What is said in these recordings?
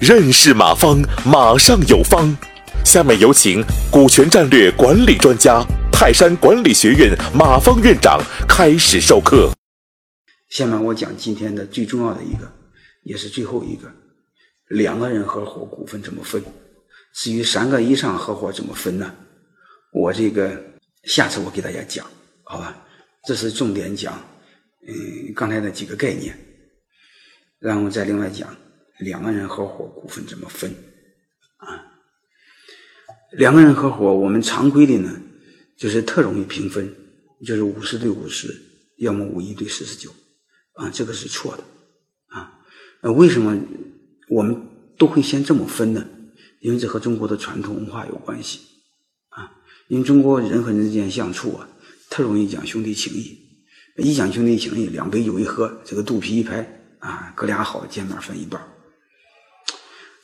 认识马方，马上有方。下面有请股权战略管理专家、泰山管理学院马方院长开始授课。下面我讲今天的最重要的一个，也是最后一个：两个人合伙股份怎么分？至于三个以上合伙怎么分呢？我这个下次我给大家讲，好吧？这是重点讲，嗯，刚才的几个概念，然后再另外讲。两个人合伙股份怎么分？啊，两个人合伙，我们常规的呢，就是特容易平分，就是五十对五十，要么五一对四十九，啊，这个是错的，啊，为什么我们都会先这么分呢？因为这和中国的传统文化有关系，啊，因为中国人和人之间相处啊，特容易讲兄弟情谊，一讲兄弟情谊，两杯酒一喝，这个肚皮一拍，啊，哥俩好，见面分一半。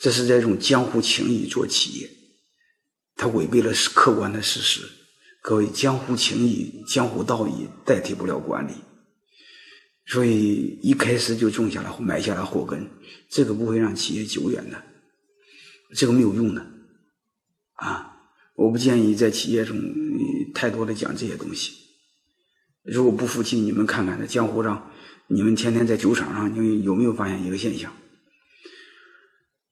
这是在用江湖情谊做企业，它违背了客观的事实。各位，江湖情谊、江湖道义代替不了管理，所以一开始就种下了、埋下了祸根，这个不会让企业久远的，这个没有用的。啊，我不建议在企业中太多的讲这些东西。如果不服气，你们看看在江湖上，你们天天在酒场上，你们有没有发现一个现象？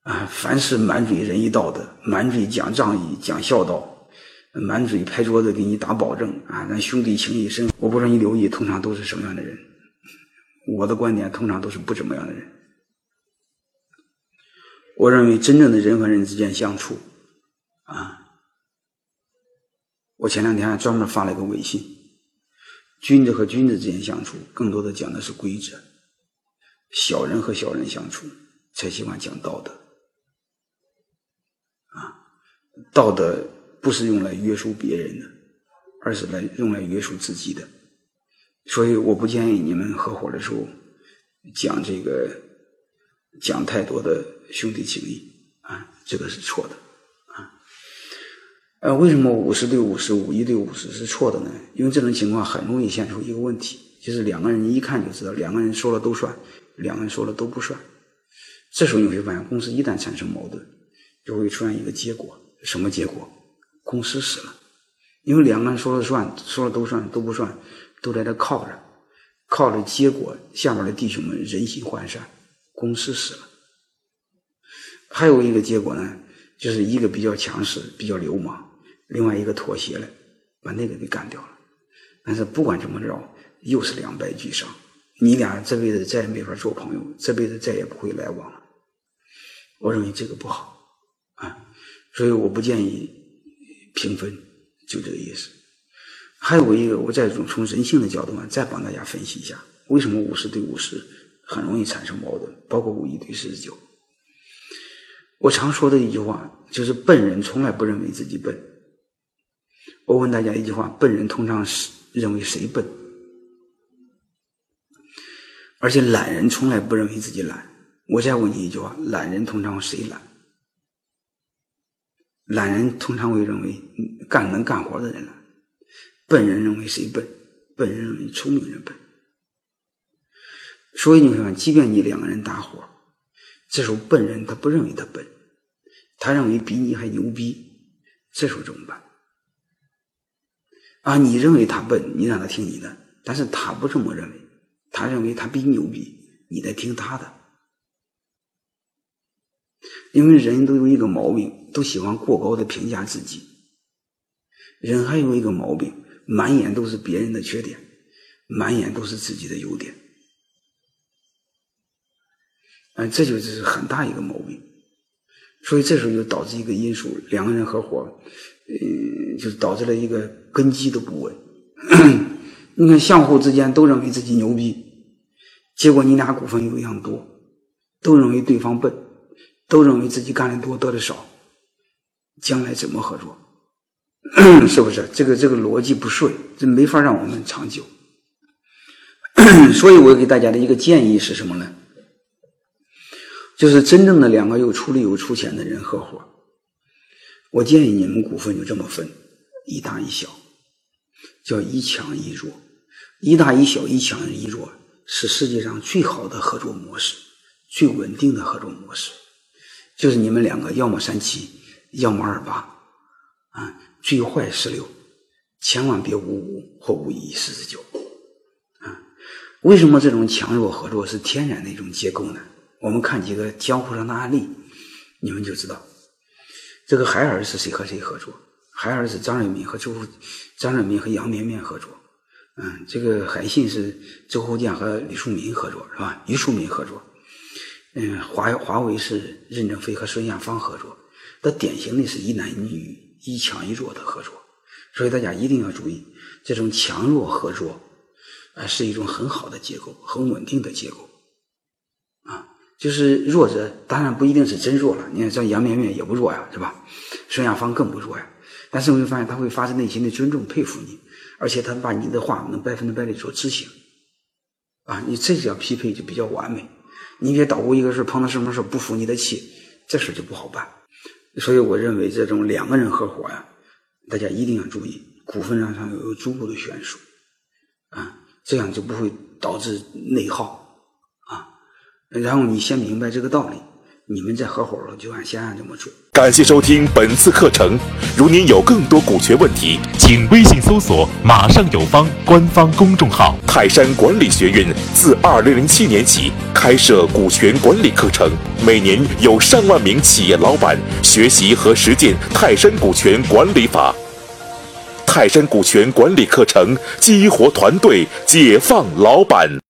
啊，凡是满嘴仁义道德，满嘴讲仗义、讲孝道，满嘴拍桌子给你打保证啊，咱兄弟情谊深。我不让你留意，通常都是什么样的人？我的观点通常都是不怎么样的人。我认为真正的人和人之间相处，啊，我前两天还专门发了一个微信，君子和君子之间相处，更多的讲的是规则；小人和小人相处，才喜欢讲道德。啊道德不是用来约束别人的，而是来用来约束自己的。所以我不建议你们合伙的时候讲这个讲太多的兄弟情谊啊，这个是错的。呃，为什么五十对五十、五一对五十是错的呢？因为这种情况很容易现出一个问题，就是两个人一看就知道，两个人说了都算，两个人说了都不算。这时候你会发现，公司一旦产生矛盾，就会出现一个结果。什么结果？公司死了，因为两个人说了算，说了都算，都不算，都在这靠着，靠着结果，下面的弟兄们人心涣散，公司死了。还有一个结果呢，就是一个比较强势，比较流氓，另外一个妥协了，把那个给干掉了。但是不管怎么着，又是两败俱伤，你俩这辈子再也没法做朋友，这辈子再也不会来往了。我认为这个不好啊。所以我不建议平分，就这个意思。还有一个，我再从从人性的角度啊，再帮大家分析一下，为什么五十对五十很容易产生矛盾，包括五一对四十九。我常说的一句话就是：笨人从来不认为自己笨。我问大家一句话：笨人通常是认为谁笨？而且懒人从来不认为自己懒。我再问你一句话：懒人通常谁懒？懒人通常会认为干能干活的人懒，笨人认为谁笨？笨人认为聪明人笨。所以你看，即便你两个人搭伙，这时候笨人他不认为他笨，他认为比你还牛逼，这时候怎么办？啊，你认为他笨，你让他听你的，但是他不这么认为，他认为他比你牛逼，你得听他的。因为人都有一个毛病，都喜欢过高的评价自己。人还有一个毛病，满眼都是别人的缺点，满眼都是自己的优点。哎，这就是很大一个毛病。所以这时候就导致一个因素：两个人合伙，嗯，就导致了一个根基的不稳。你看，相互之间都认为自己牛逼，结果你俩股份又一样多，都认为对方笨。都认为自己干的多得的少，将来怎么合作？是不是？这个这个逻辑不顺，这没法让我们长久。所以我给大家的一个建议是什么呢？就是真正的两个有出力有出钱的人合伙，我建议你们股份就这么分：一大一小，叫一强一弱。一大一小，一强一弱，是世界上最好的合作模式，最稳定的合作模式，就是你们两个要么三七，要么二八，啊，最坏十六，千万别五五或五一四十九，啊，为什么这种强弱合作是天然的一种结构呢？我们看几个江湖上的案例，你们就知道，这个海尔是谁和谁合作？海尔是张瑞敏和周张瑞敏和杨绵绵合作。嗯，这个海信是周厚健和李树民合作，是吧？于树民合作。嗯，华华为是任正非和孙亚芳合作。那典型的是一男一女一强一弱的合作，所以大家一定要注意，这种强弱合作啊是一种很好的结构，很稳定的结构。就是弱者当然不一定是真弱了，你看像杨绵绵也不弱呀，是吧？孙亚芳更不弱呀。但是你会发现他会发自内心的尊重佩服你。而且他把你的话能百分之百的做执行，啊，你这叫匹配就比较完美。你别捣鼓一个事碰到什么事不服你的气，这事就不好办。所以我认为这种两个人合伙呀，大家一定要注意，股份上上要有足够的悬殊，啊，这样就不会导致内耗，然后你先明白这个道理。你们再合伙了，就按先按这么做。感谢收听本次课程。如您有更多股权问题，请微信搜索“马上有方”官方公众号。泰山管理学院自二零零七年起开设股权管理课程，每年有上万名企业老板学习和实践泰山股权管理法。泰山股权管理课程激活团队，解放老板。